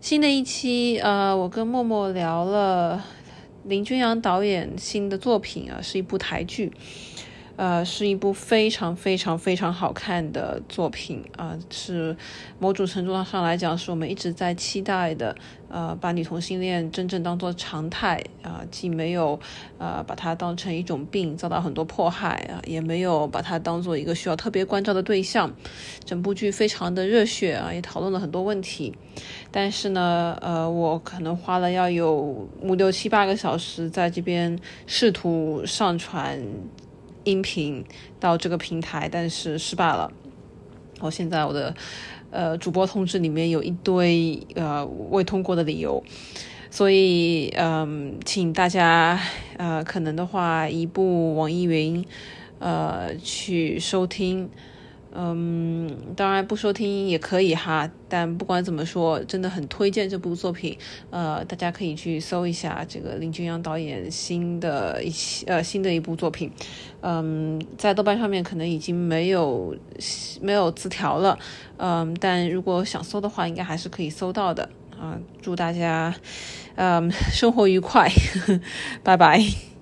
新的一期，呃，我跟默默聊了林君阳导演新的作品啊，是一部台剧。呃，是一部非常非常非常好看的作品啊，是某种程度上来讲，是我们一直在期待的。呃，把女同性恋真正当做常态啊，既没有呃把它当成一种病遭到很多迫害啊，也没有把它当做一个需要特别关照的对象。整部剧非常的热血啊，也讨论了很多问题。但是呢，呃，我可能花了要有五六七八个小时在这边试图上传。音频到这个平台，但是失败了。我现在我的呃主播通知里面有一堆呃未通过的理由，所以嗯，请大家呃可能的话移步网易云呃去收听。嗯，当然不收听也可以哈，但不管怎么说，真的很推荐这部作品。呃，大家可以去搜一下这个林君阳导演新的一呃新的一部作品。嗯，在豆瓣上面可能已经没有没有字条了。嗯，但如果想搜的话，应该还是可以搜到的。啊，祝大家嗯生活愉快，拜拜。